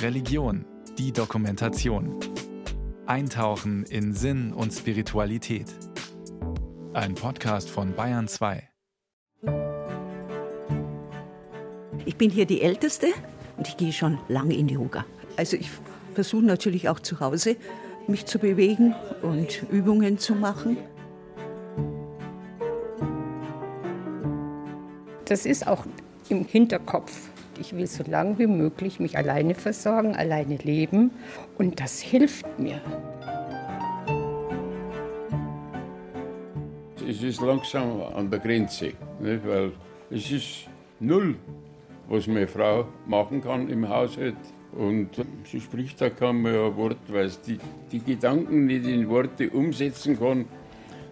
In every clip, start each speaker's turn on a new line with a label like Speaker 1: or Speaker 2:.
Speaker 1: Religion, die Dokumentation. Eintauchen in Sinn und Spiritualität. Ein Podcast von Bayern 2.
Speaker 2: Ich bin hier die Älteste und ich gehe schon lange in Yoga. Also ich versuche natürlich auch zu Hause mich zu bewegen und Übungen zu machen.
Speaker 3: Das ist auch im Hinterkopf. Ich will so lange wie möglich mich alleine versorgen, alleine leben und das hilft mir.
Speaker 4: Es ist langsam an der Grenze, nicht? weil es ist null, was meine Frau machen kann im Haushalt. Und sie spricht da kaum mehr ein Wort, weil sie die, die Gedanken nicht in Worte umsetzen kann.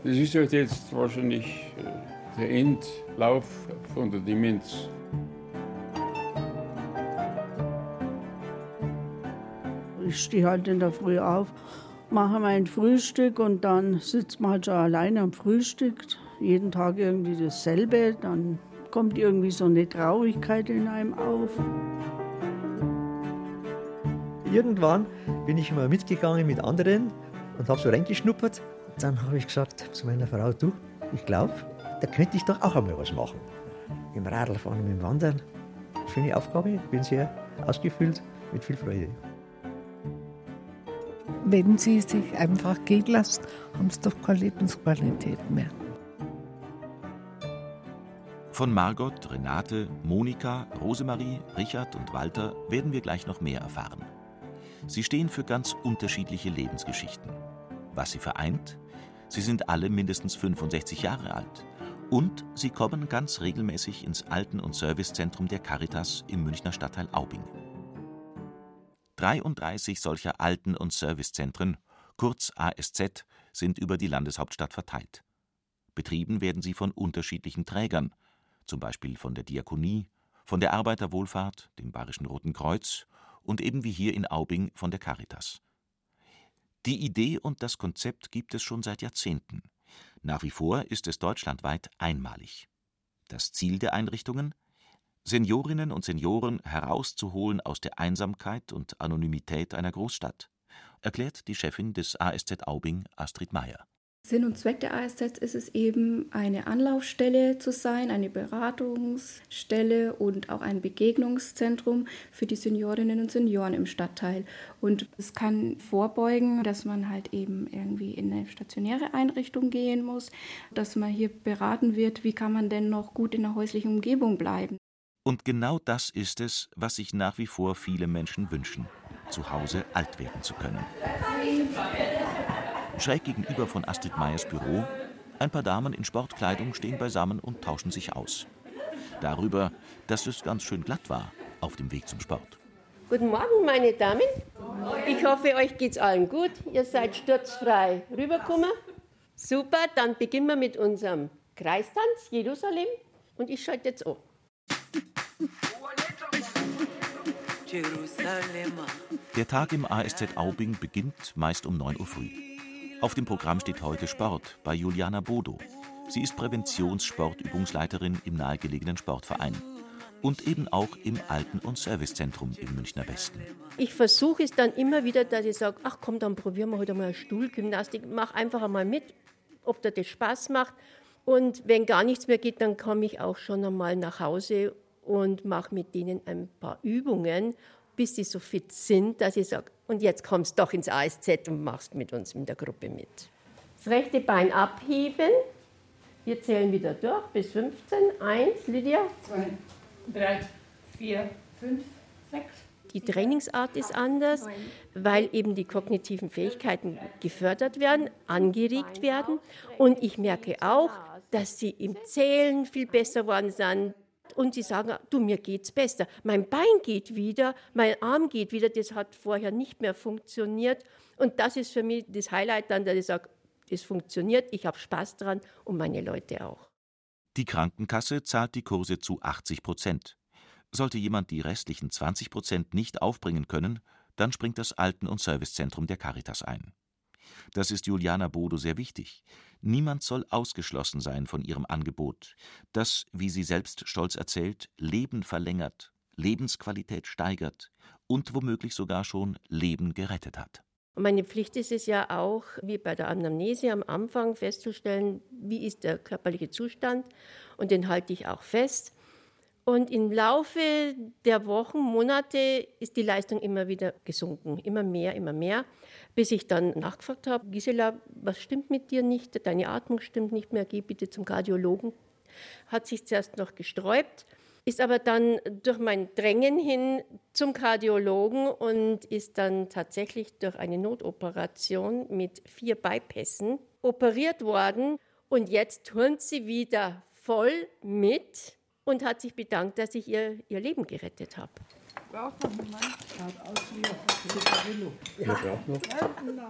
Speaker 4: Das ist halt jetzt wahrscheinlich äh, der Endlauf von der Demenz.
Speaker 5: Ich stehe halt in der Früh auf, mache mein Frühstück und dann sitzt man halt schon alleine am Frühstück. Jeden Tag irgendwie dasselbe. Dann kommt irgendwie so eine Traurigkeit in einem auf.
Speaker 6: Irgendwann bin ich mal mitgegangen mit anderen und habe so reingeschnuppert. Dann habe ich gesagt zu meiner Frau, du, ich glaube, da könnte ich doch auch einmal was machen. Im Radlfahren, dem Wandern. Schöne Aufgabe, bin sehr ausgefüllt, mit viel Freude.
Speaker 7: Wenn sie sich einfach gehen lassen, haben sie doch keine Lebensqualität mehr.
Speaker 8: Von Margot, Renate, Monika, Rosemarie, Richard und Walter werden wir gleich noch mehr erfahren. Sie stehen für ganz unterschiedliche Lebensgeschichten. Was sie vereint? Sie sind alle mindestens 65 Jahre alt. Und sie kommen ganz regelmäßig ins Alten- und Servicezentrum der Caritas im Münchner Stadtteil Aubing. 33 solcher Alten- und Servicezentren, kurz ASZ, sind über die Landeshauptstadt verteilt. Betrieben werden sie von unterschiedlichen Trägern, zum Beispiel von der Diakonie, von der Arbeiterwohlfahrt, dem Bayerischen Roten Kreuz und eben wie hier in Aubing von der Caritas. Die Idee und das Konzept gibt es schon seit Jahrzehnten. Nach wie vor ist es deutschlandweit einmalig. Das Ziel der Einrichtungen? Seniorinnen und Senioren herauszuholen aus der Einsamkeit und Anonymität einer Großstadt, erklärt die Chefin des ASZ Aubing, Astrid Meyer.
Speaker 9: Sinn und Zweck der ASZ ist es eben, eine Anlaufstelle zu sein, eine Beratungsstelle und auch ein Begegnungszentrum für die Seniorinnen und Senioren im Stadtteil. Und es kann vorbeugen, dass man halt eben irgendwie in eine stationäre Einrichtung gehen muss, dass man hier beraten wird, wie kann man denn noch gut in der häuslichen Umgebung bleiben.
Speaker 8: Und genau das ist es, was sich nach wie vor viele Menschen wünschen, zu Hause alt werden zu können. Schräg gegenüber von Astrid Meyers Büro, ein paar Damen in Sportkleidung stehen beisammen und tauschen sich aus. Darüber, dass es ganz schön glatt war auf dem Weg zum Sport.
Speaker 10: Guten Morgen, meine Damen. Ich hoffe, euch geht's allen gut. Ihr seid sturzfrei rübergekommen. Super, dann beginnen wir mit unserem Kreistanz Jerusalem. Und ich schalte jetzt an.
Speaker 8: Der Tag im ASZ Aubing beginnt meist um 9 Uhr früh. Auf dem Programm steht heute Sport bei Juliana Bodo. Sie ist Präventionssportübungsleiterin im nahegelegenen Sportverein und eben auch im Alten- und Servicezentrum im Münchner Westen.
Speaker 10: Ich versuche es dann immer wieder, dass ich sage, ach komm, dann probieren wir heute mal Stuhlgymnastik, mach einfach einmal mit, ob dir das Spaß macht. Und wenn gar nichts mehr geht, dann komme ich auch schon einmal nach Hause und mache mit denen ein paar Übungen, bis sie so fit sind, dass ich sage, und jetzt kommst du doch ins ASZ und machst mit uns in der Gruppe mit. Das rechte Bein abheben. Wir zählen wieder durch bis 15. Eins, Lydia.
Speaker 3: Zwei, drei, vier, fünf, sechs.
Speaker 10: Die Trainingsart ist anders, weil eben die kognitiven Fähigkeiten gefördert werden, angeregt werden. Und ich merke auch, dass sie im Zählen viel besser geworden sind, und sie sagen, du, mir geht's besser. Mein Bein geht wieder, mein Arm geht wieder, das hat vorher nicht mehr funktioniert. Und das ist für mich das Highlight dann, dass ich sage, das funktioniert, ich habe Spaß dran und meine Leute auch.
Speaker 8: Die Krankenkasse zahlt die Kurse zu 80 Prozent. Sollte jemand die restlichen 20 Prozent nicht aufbringen können, dann springt das Alten- und Servicezentrum der Caritas ein. Das ist Juliana Bodo sehr wichtig. Niemand soll ausgeschlossen sein von ihrem Angebot, das, wie sie selbst stolz erzählt, Leben verlängert, Lebensqualität steigert und womöglich sogar schon Leben gerettet hat.
Speaker 10: Und meine Pflicht ist es ja auch, wie bei der Anamnese am Anfang festzustellen, wie ist der körperliche Zustand und den halte ich auch fest. Und im Laufe der Wochen, Monate ist die Leistung immer wieder gesunken, immer mehr, immer mehr, bis ich dann nachgefragt habe, Gisela, was stimmt mit dir nicht? Deine Atmung stimmt nicht mehr, geh bitte zum Kardiologen. Hat sich zuerst noch gesträubt, ist aber dann durch mein Drängen hin zum Kardiologen und ist dann tatsächlich durch eine Notoperation mit vier Bypässen operiert worden. Und jetzt turnt sie wieder voll mit und hat sich bedankt, dass ich ihr, ihr Leben gerettet habe.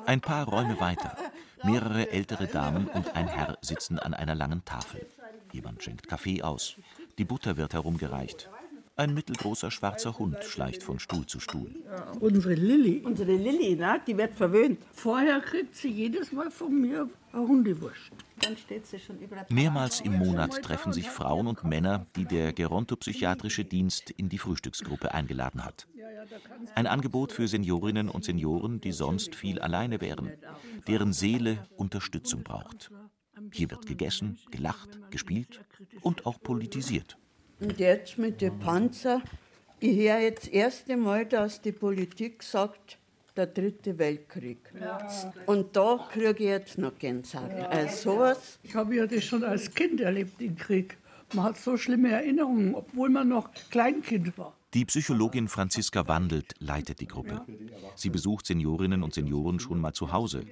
Speaker 8: Ein paar Räume weiter. Mehrere ältere Damen und ein Herr sitzen an einer langen Tafel. Jemand schenkt Kaffee aus. Die Butter wird herumgereicht. Ein mittelgroßer schwarzer Hund schleicht von Stuhl zu Stuhl.
Speaker 5: Unsere Lilly. Unsere Lilly, ne? die wird verwöhnt. Vorher kriegt sie jedes Mal von mir eine Hundewurst. Dann
Speaker 8: steht sie schon über Mehrmals im Monat treffen sich Frauen und Männer, die der gerontopsychiatrische Dienst in die Frühstücksgruppe eingeladen hat. Ein Angebot für Seniorinnen und Senioren, die sonst viel alleine wären, deren Seele Unterstützung braucht. Hier wird gegessen, gelacht, gespielt und auch politisiert.
Speaker 2: Und jetzt mit den Panzer, ich höre jetzt das erste Mal, dass die Politik sagt, der dritte Weltkrieg. Ja. Und da kriege ich jetzt noch Gänsehaut. Ja. Also sowas.
Speaker 5: Ich habe ja das schon als Kind erlebt, den Krieg. Man hat so schlimme Erinnerungen, obwohl man noch Kleinkind war.
Speaker 8: Die Psychologin Franziska Wandelt leitet die Gruppe. Sie besucht Seniorinnen und Senioren schon mal zu Hause.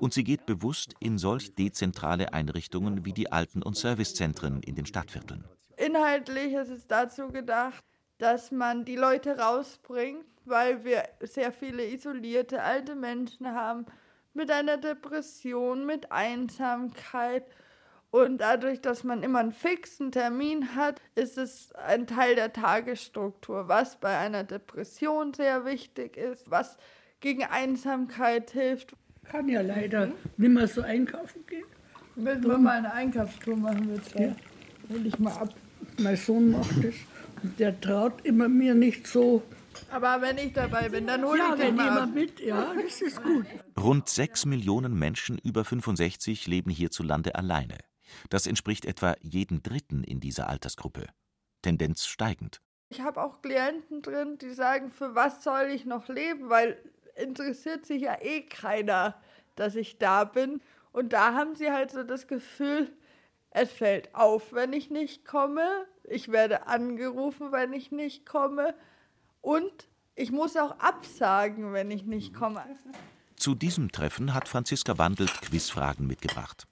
Speaker 8: Und sie geht bewusst in solch dezentrale Einrichtungen wie die Alten- und Servicezentren in den Stadtvierteln.
Speaker 11: Inhaltlich ist es dazu gedacht, dass man die Leute rausbringt, weil wir sehr viele isolierte alte Menschen haben mit einer Depression, mit Einsamkeit. Und dadurch, dass man immer einen fixen Termin hat, ist es ein Teil der Tagesstruktur, was bei einer Depression sehr wichtig ist, was gegen Einsamkeit hilft.
Speaker 5: Kann ja leider nicht mehr so einkaufen gehen.
Speaker 11: Müssen wir mal eine Einkaufstour machen, zwei. Ja.
Speaker 5: Hol ich mal ab. Mein Sohn macht das. Und der traut immer mir nicht so.
Speaker 11: Aber wenn ich dabei bin, dann hole
Speaker 5: ja,
Speaker 11: ich den
Speaker 5: mal ab. mit. Ja, das ist gut.
Speaker 8: Rund sechs Millionen Menschen über 65 leben hierzulande alleine. Das entspricht etwa jedem Dritten in dieser Altersgruppe. Tendenz steigend.
Speaker 11: Ich habe auch Klienten drin, die sagen, für was soll ich noch leben? Weil interessiert sich ja eh keiner, dass ich da bin. Und da haben sie halt so das Gefühl, es fällt auf, wenn ich nicht komme. Ich werde angerufen, wenn ich nicht komme. Und ich muss auch absagen, wenn ich nicht komme.
Speaker 8: Zu diesem Treffen hat Franziska Wandelt Quizfragen mitgebracht.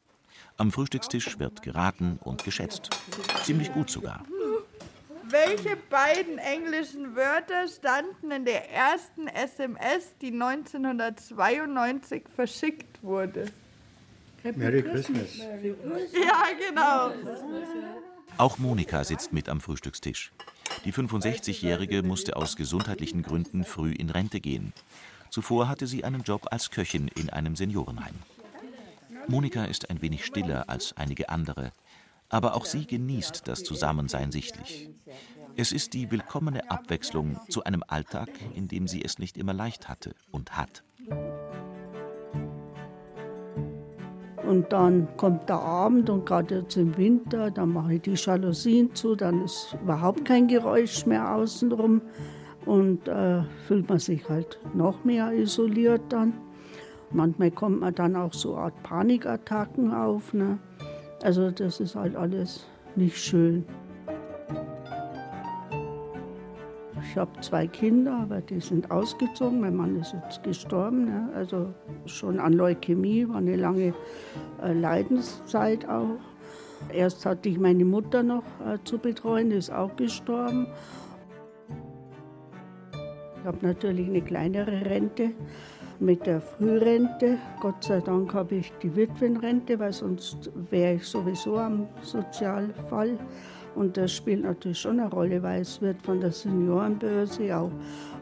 Speaker 8: Am Frühstückstisch wird geraten und geschätzt. Ziemlich gut sogar.
Speaker 11: Welche beiden englischen Wörter standen in der ersten SMS, die 1992 verschickt wurde?
Speaker 6: Merry Christmas.
Speaker 11: Ja, genau.
Speaker 8: Auch Monika sitzt mit am Frühstückstisch. Die 65-Jährige musste aus gesundheitlichen Gründen früh in Rente gehen. Zuvor hatte sie einen Job als Köchin in einem Seniorenheim. Monika ist ein wenig stiller als einige andere, aber auch sie genießt das Zusammensein sichtlich. Es ist die willkommene Abwechslung zu einem Alltag, in dem sie es nicht immer leicht hatte und hat.
Speaker 5: Und dann kommt der Abend und gerade jetzt im Winter, dann mache ich die Jalousien zu, dann ist überhaupt kein Geräusch mehr außenrum und äh, fühlt man sich halt noch mehr isoliert dann. Manchmal kommt man dann auch so Art Panikattacken auf. Ne? Also das ist halt alles nicht schön. Ich habe zwei Kinder, aber die sind ausgezogen. Mein Mann ist jetzt gestorben, ne? also schon an Leukämie, war eine lange äh, Leidenszeit auch. Erst hatte ich meine Mutter noch äh, zu betreuen, die ist auch gestorben. Ich habe natürlich eine kleinere Rente mit der Frührente. Gott sei Dank habe ich die Witwenrente, weil sonst wäre ich sowieso am Sozialfall. Und das spielt natürlich schon eine Rolle, weil es wird von der Seniorenbörse auch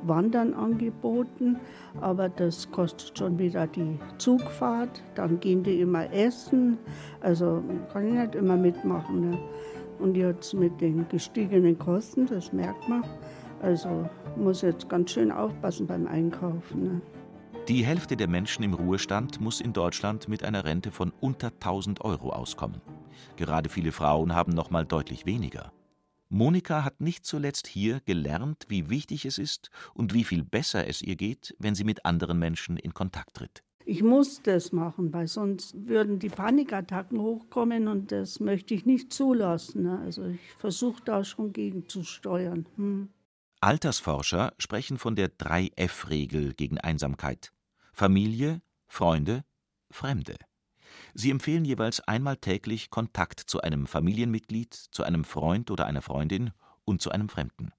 Speaker 5: Wandern angeboten. Aber das kostet schon wieder die Zugfahrt. Dann gehen die immer essen. Also kann ich nicht immer mitmachen. Ne? Und jetzt mit den gestiegenen Kosten, das merkt man, Also muss jetzt ganz schön aufpassen beim Einkaufen. Ne?
Speaker 8: Die Hälfte der Menschen im Ruhestand muss in Deutschland mit einer Rente von unter 1000 Euro auskommen. Gerade viele Frauen haben noch mal deutlich weniger. Monika hat nicht zuletzt hier gelernt, wie wichtig es ist und wie viel besser es ihr geht, wenn sie mit anderen Menschen in Kontakt tritt.
Speaker 5: Ich muss das machen, weil sonst würden die Panikattacken hochkommen und das möchte ich nicht zulassen. Also ich versuche da schon gegenzusteuern. Hm.
Speaker 8: Altersforscher sprechen von der 3F-Regel gegen Einsamkeit. Familie, Freunde, Fremde. Sie empfehlen jeweils einmal täglich Kontakt zu einem Familienmitglied, zu einem Freund oder einer Freundin und zu einem Fremden.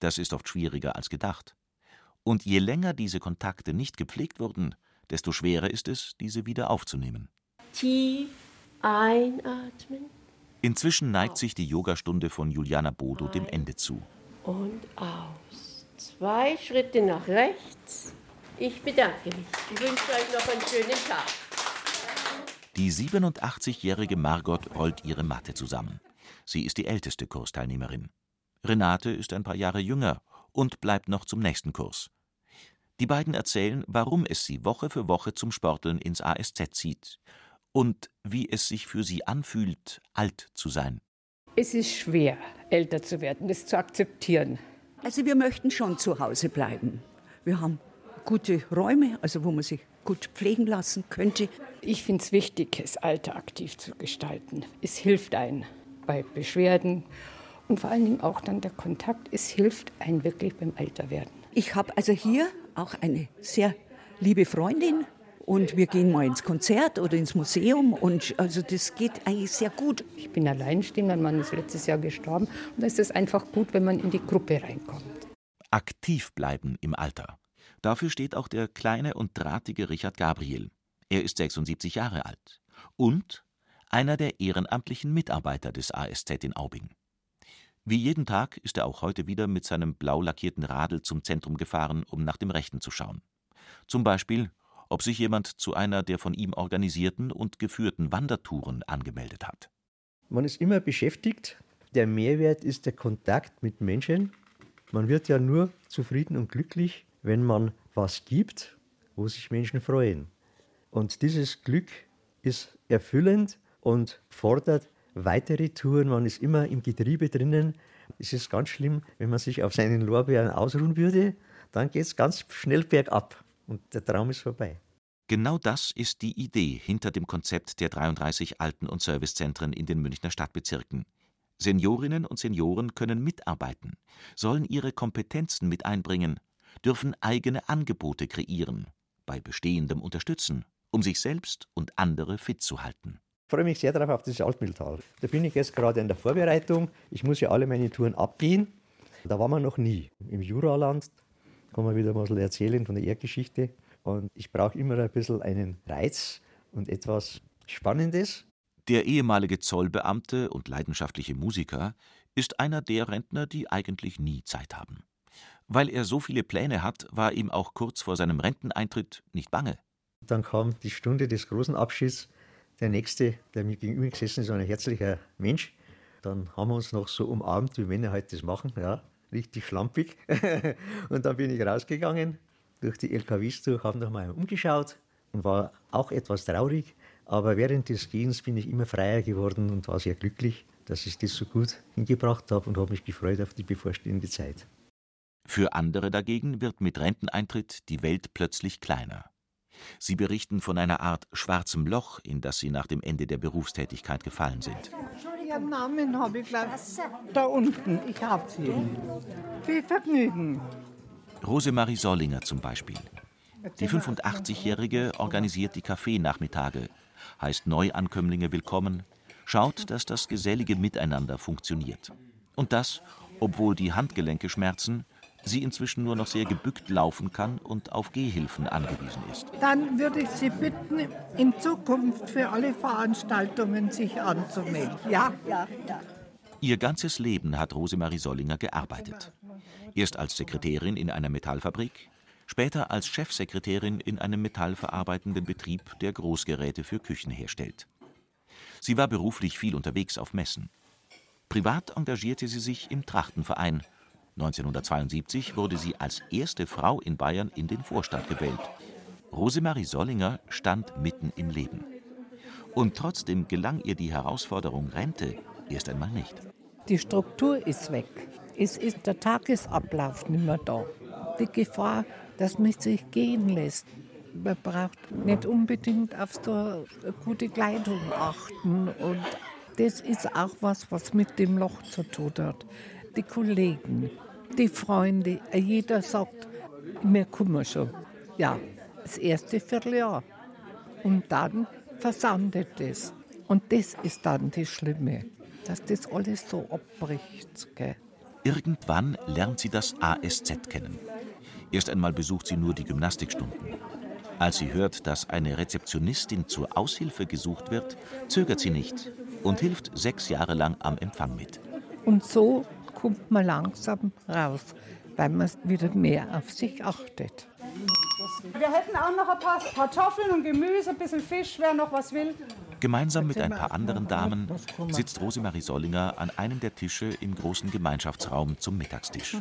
Speaker 8: Das ist oft schwieriger als gedacht. Und je länger diese Kontakte nicht gepflegt wurden, desto schwerer ist es, diese wieder aufzunehmen.
Speaker 10: Tief einatmen.
Speaker 8: Inzwischen neigt sich die Yogastunde von Juliana Bodo dem Ende zu
Speaker 10: und aus. Zwei Schritte nach rechts. Ich bedanke mich. Ich wünsche euch noch einen schönen Tag.
Speaker 8: Die 87-jährige Margot rollt ihre Matte zusammen. Sie ist die älteste Kursteilnehmerin. Renate ist ein paar Jahre jünger und bleibt noch zum nächsten Kurs. Die beiden erzählen, warum es sie Woche für Woche zum Sporteln ins ASZ zieht und wie es sich für sie anfühlt, alt zu sein.
Speaker 3: Es ist schwer, älter zu werden, das zu akzeptieren.
Speaker 12: Also wir möchten schon zu Hause bleiben. Wir haben gute Räume, also wo man sich gut pflegen lassen könnte.
Speaker 3: Ich finde es wichtig, das Alter aktiv zu gestalten. Es hilft einem bei Beschwerden und vor allen Dingen auch dann der Kontakt. Es hilft einem wirklich beim Älterwerden.
Speaker 12: Ich habe also hier auch eine sehr liebe Freundin, und wir gehen mal ins Konzert oder ins Museum und also das geht eigentlich sehr gut.
Speaker 3: Ich bin alleinstehend, mein Mann ist letztes Jahr gestorben und da ist es einfach gut, wenn man in die Gruppe reinkommt.
Speaker 8: Aktiv bleiben im Alter. Dafür steht auch der kleine und drahtige Richard Gabriel. Er ist 76 Jahre alt und einer der ehrenamtlichen Mitarbeiter des ASZ in Aubing. Wie jeden Tag ist er auch heute wieder mit seinem blau lackierten Radl zum Zentrum gefahren, um nach dem Rechten zu schauen. Zum Beispiel, ob sich jemand zu einer der von ihm organisierten und geführten Wandertouren angemeldet hat.
Speaker 6: Man ist immer beschäftigt. Der Mehrwert ist der Kontakt mit Menschen. Man wird ja nur zufrieden und glücklich, wenn man was gibt, wo sich Menschen freuen. Und dieses Glück ist erfüllend und fordert weitere Touren. Man ist immer im Getriebe drinnen. Es ist ganz schlimm, wenn man sich auf seinen Lorbeeren ausruhen würde. Dann geht es ganz schnell bergab und der Traum ist vorbei.
Speaker 8: Genau das ist die Idee hinter dem Konzept der 33 Alten- und Servicezentren in den Münchner Stadtbezirken. Seniorinnen und Senioren können mitarbeiten, sollen ihre Kompetenzen mit einbringen, dürfen eigene Angebote kreieren, bei bestehendem unterstützen, um sich selbst und andere fit zu halten.
Speaker 6: Ich freue mich sehr darauf auf das Altmühltal. Da bin ich jetzt gerade in der Vorbereitung. Ich muss ja alle meine Touren abgehen. Da waren wir noch nie. Im Juraland kann man wieder mal erzählen von der Erdgeschichte. Und ich brauche immer ein bisschen einen Reiz und etwas Spannendes.
Speaker 8: Der ehemalige Zollbeamte und leidenschaftliche Musiker ist einer der Rentner, die eigentlich nie Zeit haben. Weil er so viele Pläne hat, war ihm auch kurz vor seinem Renteneintritt nicht bange.
Speaker 6: Dann kam die Stunde des großen Abschieds. Der Nächste, der mir gegenüber gesessen ist, ein herzlicher Mensch. Dann haben wir uns noch so umarmt, wie Männer heute das machen. Ja, richtig schlampig. und dann bin ich rausgegangen durch die LKWs durch, habe noch mal umgeschaut und war auch etwas traurig. Aber während des Gehens bin ich immer freier geworden und war sehr glücklich, dass ich das so gut hingebracht habe und habe mich gefreut auf die bevorstehende Zeit.
Speaker 8: Für andere dagegen wird mit Renteneintritt die Welt plötzlich kleiner. Sie berichten von einer Art schwarzem Loch, in das sie nach dem Ende der Berufstätigkeit gefallen sind.
Speaker 7: Ihren Namen habe ich gleich da unten. Ich habe sie. Viel Vergnügen.
Speaker 8: Rosemarie Sollinger zum Beispiel. Die 85-Jährige organisiert die Kaffeenachmittage, heißt Neuankömmlinge willkommen, schaut, dass das gesellige Miteinander funktioniert. Und das, obwohl die Handgelenke schmerzen, sie inzwischen nur noch sehr gebückt laufen kann und auf Gehhilfen angewiesen ist.
Speaker 7: Dann würde ich Sie bitten, in Zukunft für alle Veranstaltungen sich anzumelden. Ja, ja, ja.
Speaker 8: Ihr ganzes Leben hat Rosemarie Sollinger gearbeitet. Erst als Sekretärin in einer Metallfabrik, später als Chefsekretärin in einem metallverarbeitenden Betrieb, der Großgeräte für Küchen herstellt. Sie war beruflich viel unterwegs auf Messen. Privat engagierte sie sich im Trachtenverein 1972 wurde sie als erste Frau in Bayern in den Vorstand gewählt. Rosemarie Sollinger stand mitten im Leben. Und trotzdem gelang ihr die Herausforderung Rente erst einmal nicht.
Speaker 7: Die Struktur ist weg. Es ist der Tagesablauf nicht mehr da. Die Gefahr, dass man sich gehen lässt. Man braucht nicht unbedingt auf so gute Kleidung achten. Und das ist auch was, was mit dem Loch zu tun hat. Die Kollegen, die Freunde, jeder sagt, mir kommen schon. Ja, das erste Vierteljahr. Und dann versandet es. Und das ist dann das Schlimme, dass das alles so abbricht. Gell?
Speaker 8: Irgendwann lernt sie das ASZ kennen. Erst einmal besucht sie nur die Gymnastikstunden. Als sie hört, dass eine Rezeptionistin zur Aushilfe gesucht wird, zögert sie nicht und hilft sechs Jahre lang am Empfang mit.
Speaker 7: Und so kommt man langsam raus, weil man wieder mehr auf sich achtet.
Speaker 13: Wir hätten auch noch ein paar Kartoffeln und Gemüse, ein bisschen Fisch, wer noch was will.
Speaker 8: Gemeinsam mit ein paar anderen Damen sitzt Rosemarie Sollinger an einem der Tische im großen Gemeinschaftsraum zum Mittagstisch.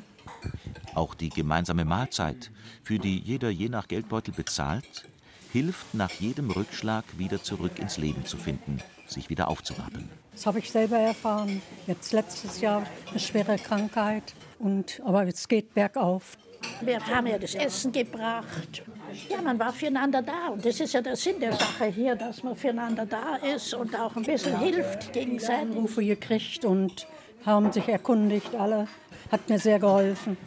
Speaker 8: Auch die gemeinsame Mahlzeit, für die jeder je nach Geldbeutel bezahlt, hilft nach jedem Rückschlag wieder zurück ins Leben zu finden, sich wieder aufzurappeln.
Speaker 14: Das habe ich selber erfahren. Jetzt letztes Jahr eine schwere Krankheit. Und, aber es geht bergauf.
Speaker 15: Wir haben ja das Essen gebracht. Ja, man war füreinander da. Und das ist ja der Sinn der Sache hier, dass man füreinander da ist und auch ein bisschen hilft gegenseitig.
Speaker 14: Anrufe gekriegt und haben sich erkundigt alle. Hat mir sehr geholfen.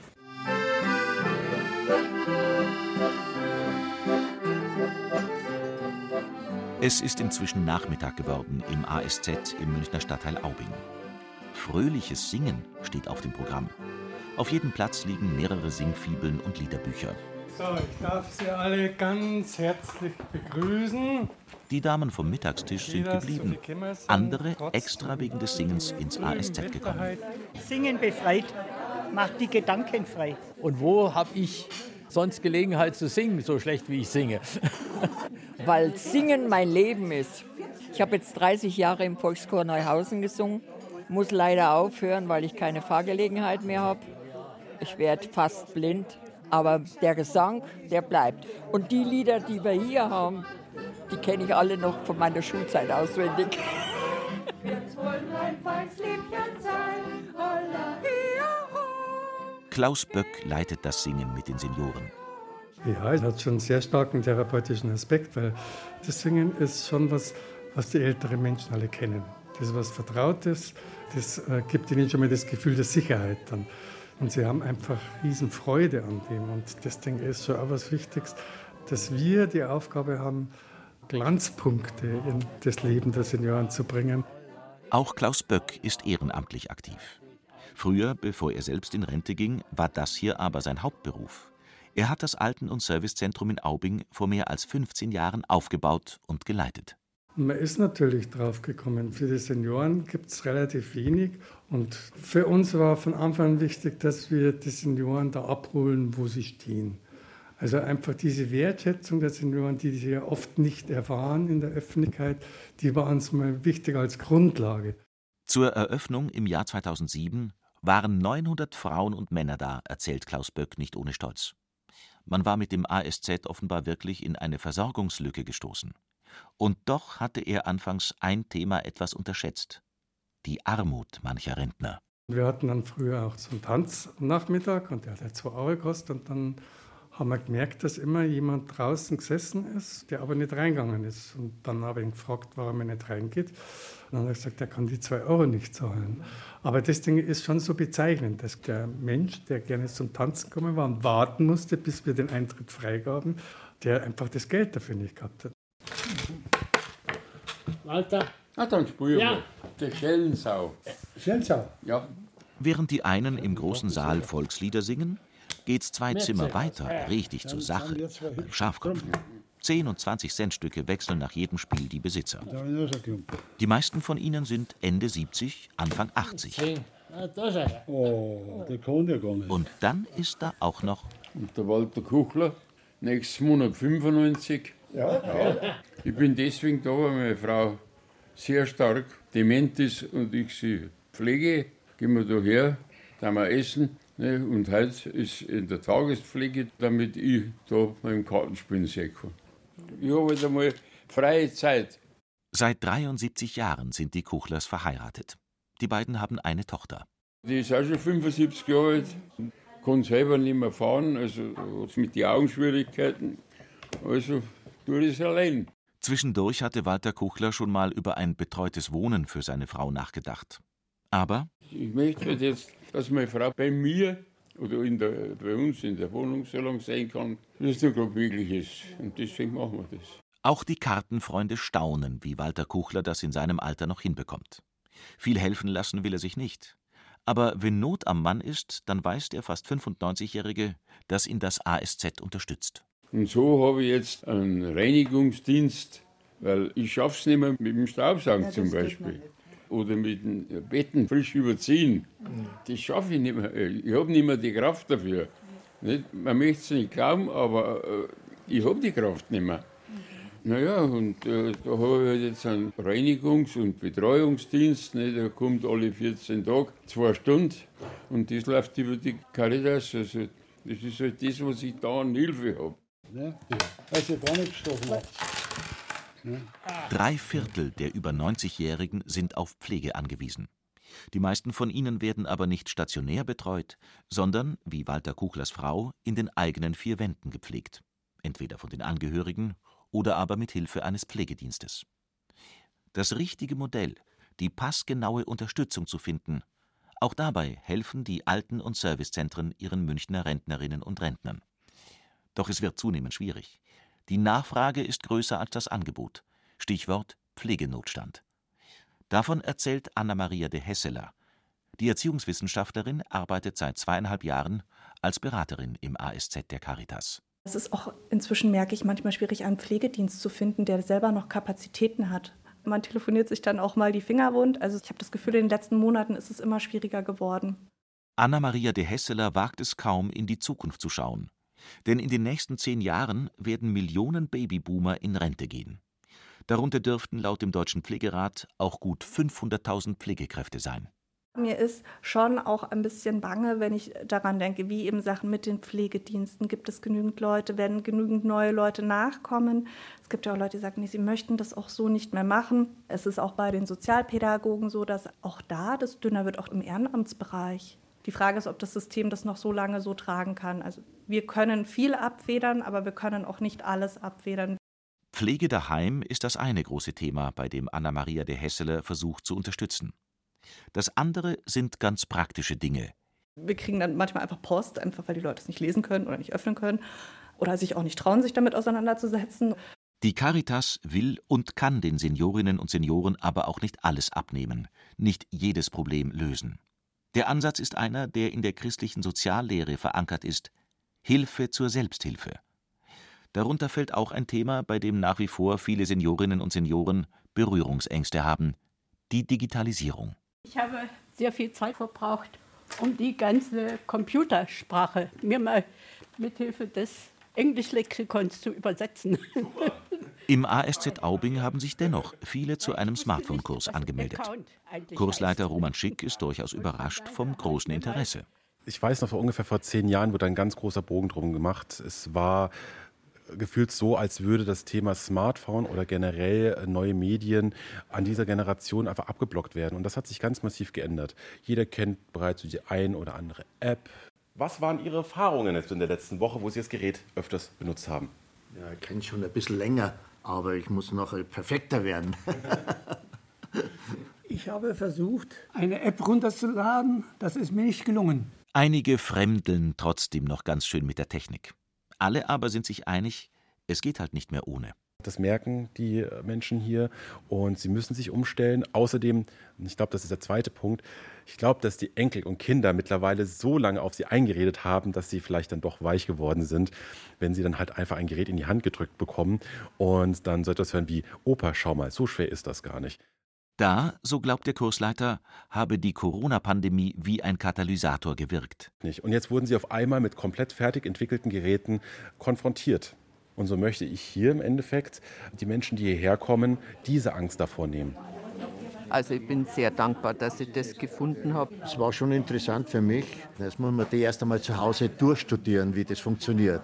Speaker 8: Es ist inzwischen Nachmittag geworden im ASZ im Münchner Stadtteil Aubing. Fröhliches Singen steht auf dem Programm. Auf jedem Platz liegen mehrere Singfibeln und Liederbücher.
Speaker 16: So, ich darf Sie alle ganz herzlich begrüßen.
Speaker 8: Die Damen vom Mittagstisch sind geblieben, andere extra wegen des Singens ins ASZ gekommen.
Speaker 17: Singen befreit, macht die Gedanken frei.
Speaker 18: Und wo habe ich sonst Gelegenheit zu singen, so schlecht wie ich singe?
Speaker 19: Weil Singen mein Leben ist. Ich habe jetzt 30 Jahre im Volkschor Neuhausen gesungen, muss leider aufhören, weil ich keine Fahrgelegenheit mehr habe. Ich werde fast blind, aber der Gesang, der bleibt. Und die Lieder, die wir hier haben, die kenne ich alle noch von meiner Schulzeit auswendig.
Speaker 8: Klaus Böck leitet das Singen mit den Senioren.
Speaker 16: Ja, es hat schon einen sehr starken therapeutischen Aspekt, weil das Singen ist schon was, was die älteren Menschen alle kennen. Das ist was Vertrautes, das äh, gibt ihnen schon mal das Gefühl der Sicherheit dann. Und sie haben einfach riesen Freude an dem. Und das Ding ist schon auch was Wichtiges, dass wir die Aufgabe haben, Glanzpunkte in das Leben der Senioren zu bringen.
Speaker 8: Auch Klaus Böck ist ehrenamtlich aktiv. Früher, bevor er selbst in Rente ging, war das hier aber sein Hauptberuf. Er hat das Alten- und Servicezentrum in Aubing vor mehr als 15 Jahren aufgebaut und geleitet.
Speaker 16: Man ist natürlich drauf gekommen. Für die Senioren gibt es relativ wenig. Und für uns war von Anfang an wichtig, dass wir die Senioren da abholen, wo sie stehen. Also einfach diese Wertschätzung der Senioren, die sie ja oft nicht erfahren in der Öffentlichkeit, die war uns mal wichtig als Grundlage.
Speaker 8: Zur Eröffnung im Jahr 2007 waren 900 Frauen und Männer da, erzählt Klaus Böck nicht ohne Stolz. Man war mit dem ASZ offenbar wirklich in eine Versorgungslücke gestoßen. Und doch hatte er anfangs ein Thema etwas unterschätzt: die Armut mancher Rentner.
Speaker 16: Wir hatten dann früher auch einen Tanznachmittag und der hat zwei Euro gekostet und dann haben wir gemerkt, dass immer jemand draußen gesessen ist, der aber nicht reingegangen ist. Und dann habe ich ihn gefragt, warum er nicht reingeht. Und dann hat er gesagt, er kann die zwei Euro nicht zahlen. Aber das Ding ist schon so bezeichnend, dass der Mensch, der gerne zum Tanzen gekommen war und warten musste, bis wir den Eintritt freigaben, der einfach das Geld dafür nicht gehabt hat.
Speaker 4: Walter. Na dann spielen
Speaker 16: Ja.
Speaker 4: wir. Die Schellensau.
Speaker 16: Schellensau?
Speaker 4: Ja.
Speaker 8: Während die einen im großen Saal Volkslieder singen, geht's zwei Zimmer weiter
Speaker 4: Ja, ja.
Speaker 8: richtig
Speaker 4: Dann
Speaker 8: zur Sache beim Schafkopfen. 10 und 20 Cent Stücke wechseln nach jedem Spiel die Besitzer. Die meisten von ihnen sind Ende 70, Anfang 80.
Speaker 4: Oh, der kann ja gar nicht.
Speaker 8: Und dann ist da auch noch
Speaker 4: Und der Walter Kuchler, nächsten Monat 95.
Speaker 16: Ja.
Speaker 4: Ich bin deswegen da, weil meine Frau sehr stark dement ist und ich sie pflege. Gehen wir da her, da wir essen Ne? Und heute ist in der Tagespflege, damit ich da beim Kartenspielen sehen kann. Ich habe halt einmal freie Zeit.
Speaker 8: Seit 73 Jahren sind die Kuchlers verheiratet. Die beiden haben eine Tochter.
Speaker 4: Die ist auch schon 75 Jahre alt, kann selber nicht mehr fahren, also hat mit den Augenschwierigkeiten. Also tue ich es allein.
Speaker 8: Zwischendurch hatte Walter Kuchler schon mal über ein betreutes Wohnen für seine Frau nachgedacht. Aber
Speaker 4: Ich möchte jetzt, dass meine Frau bei mir oder in der, bei uns in der Wohnung so lange sein kann, wie es nur gerade möglich ist. Und deswegen machen wir das.
Speaker 8: auch die Kartenfreunde staunen, wie Walter Kuchler das in seinem Alter noch hinbekommt. Viel helfen lassen will er sich nicht. Aber wenn Not am Mann ist, dann weiß der fast 95-Jährige, dass ihn das ASZ unterstützt.
Speaker 4: Und so habe ich jetzt einen Reinigungsdienst, weil ich schaffe es nicht mehr mit dem Staubsaugen
Speaker 2: Ja,
Speaker 4: zum Beispiel. Oder mit den Betten frisch überziehen. Das schaffe ich nicht mehr. Ich habe nicht mehr die Kraft dafür. Nicht? Man möchte es nicht glauben, aber äh, ich habe die Kraft nicht mehr. Naja, und äh, da habe ich halt jetzt einen Reinigungs- und Betreuungsdienst. Ne? Der kommt alle 14 Tage, zwei Stunden. Und das läuft über die Caritas. Also, das ist halt das, was ich da an Hilfe habe.
Speaker 20: Ne? Also gar nicht gestochen?
Speaker 8: Drei Viertel der über 90-Jährigen sind auf Pflege angewiesen. Die meisten von ihnen werden aber nicht stationär betreut, sondern, wie Walter Kuchlers Frau, in den eigenen vier Wänden gepflegt. Entweder von den Angehörigen oder aber mit Hilfe eines Pflegedienstes. Das richtige Modell, die passgenaue Unterstützung zu finden, auch dabei helfen die Alten- und Servicezentren ihren Münchner Rentnerinnen und Rentnern. Doch es wird zunehmend schwierig. Die Nachfrage ist größer als das Angebot. Stichwort Pflegenotstand. Davon erzählt Anna-Maria de Hesseler. Die Erziehungswissenschaftlerin arbeitet seit zweieinhalb Jahren als Beraterin im ASZ der Caritas.
Speaker 21: Es ist auch inzwischen, merke ich, manchmal schwierig, einen Pflegedienst zu finden, der selber noch Kapazitäten hat. Man telefoniert sich dann auch mal die Finger wund. Also ich habe das Gefühl, in den letzten Monaten ist es immer schwieriger geworden.
Speaker 8: Anna-Maria de Hesseler wagt es kaum, in die Zukunft zu schauen. Denn in den nächsten zehn Jahren werden Millionen Babyboomer in Rente gehen. Darunter dürften laut dem Deutschen Pflegerat auch gut 500.000 Pflegekräfte sein.
Speaker 21: Mir ist schon auch ein bisschen bange, wenn ich daran denke, wie eben Sachen mit den Pflegediensten. Gibt es genügend Leute, werden genügend neue Leute nachkommen? Es gibt ja auch Leute, die sagen, nee, sie möchten das auch so nicht mehr machen. Es ist auch bei den Sozialpädagogen so, dass auch da das dünner wird, auch im Ehrenamtsbereich. Die Frage ist, ob das System das noch so lange so tragen kann. Also wir können viel abfedern, aber wir können auch nicht alles abfedern.
Speaker 8: Pflege daheim ist das eine große Thema, bei dem Anna-Maria de Hesseler versucht zu unterstützen. Das andere sind ganz praktische Dinge.
Speaker 21: Wir kriegen dann manchmal einfach Post, einfach weil die Leute es nicht lesen können oder nicht öffnen können oder sich auch nicht trauen, sich damit auseinanderzusetzen.
Speaker 8: Die Caritas will und kann den Seniorinnen und Senioren aber auch nicht alles abnehmen, nicht jedes Problem lösen. Der Ansatz ist einer, der in der christlichen Soziallehre verankert ist: Hilfe zur Selbsthilfe. Darunter fällt auch ein Thema, bei dem nach wie vor viele Seniorinnen und Senioren Berührungsängste haben: die Digitalisierung.
Speaker 14: Ich habe sehr viel Zeit verbraucht, um die ganze Computersprache mir mal mithilfe des Englischlexikons zu übersetzen.
Speaker 8: Im ASZ Aubing haben sich dennoch viele zu einem Smartphone-Kurs angemeldet. Kursleiter Roman Schick ist durchaus überrascht vom großen Interesse.
Speaker 22: Ich weiß noch, vor ungefähr vor zehn Jahren wurde ein ganz großer Bogen drum gemacht. Es war gefühlt so, als würde das Thema Smartphone oder generell neue Medien an dieser Generation einfach abgeblockt werden. Und das hat sich ganz massiv geändert. Jeder kennt bereits die ein oder andere App.
Speaker 23: Was waren Ihre Erfahrungen jetzt in der letzten Woche, wo Sie das Gerät öfters benutzt haben?
Speaker 24: Ja, ich kenne schon ein bisschen länger, aber ich muss noch perfekter werden.
Speaker 25: Ich habe versucht, eine App runterzuladen. Das ist mir nicht gelungen.
Speaker 8: Einige fremdeln trotzdem noch ganz schön mit der Technik. Alle aber sind sich einig, es geht halt nicht mehr ohne.
Speaker 22: Das merken die Menschen hier und sie müssen sich umstellen. Außerdem, ich glaube, das ist der zweite Punkt, ich glaube, dass die Enkel und Kinder mittlerweile so lange auf sie eingeredet haben, dass sie vielleicht dann doch weich geworden sind, wenn sie dann halt einfach ein Gerät in die Hand gedrückt bekommen und dann so etwas hören wie, Opa, schau mal, so schwer ist das gar nicht.
Speaker 8: Da, so glaubt der Kursleiter, habe die Corona-Pandemie wie ein Katalysator gewirkt.
Speaker 22: Und jetzt wurden sie auf einmal mit komplett fertig entwickelten Geräten konfrontiert. Und so möchte ich hier im Endeffekt die Menschen, die hierher kommen, diese Angst davor nehmen.
Speaker 26: Also ich bin sehr dankbar, dass ich das gefunden habe.
Speaker 24: Es war schon interessant für mich. Jetzt muss man die erst einmal zu Hause durchstudieren, wie das funktioniert.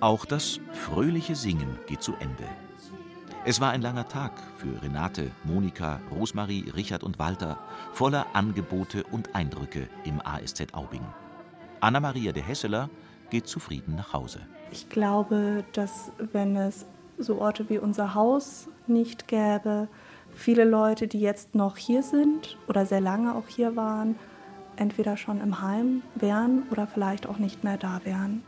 Speaker 8: Auch das fröhliche Singen geht zu Ende. Es war ein langer Tag für Renate, Monika, Rosmarie, Richard und Walter, voller Angebote und Eindrücke im ASZ Aubing. Anna-Maria de Hesseler geht zufrieden nach Hause.
Speaker 21: Ich glaube, dass wenn es so Orte wie unser Haus nicht gäbe, viele Leute, die jetzt noch hier sind oder sehr lange auch hier waren, entweder schon im Heim wären oder vielleicht auch nicht mehr da wären.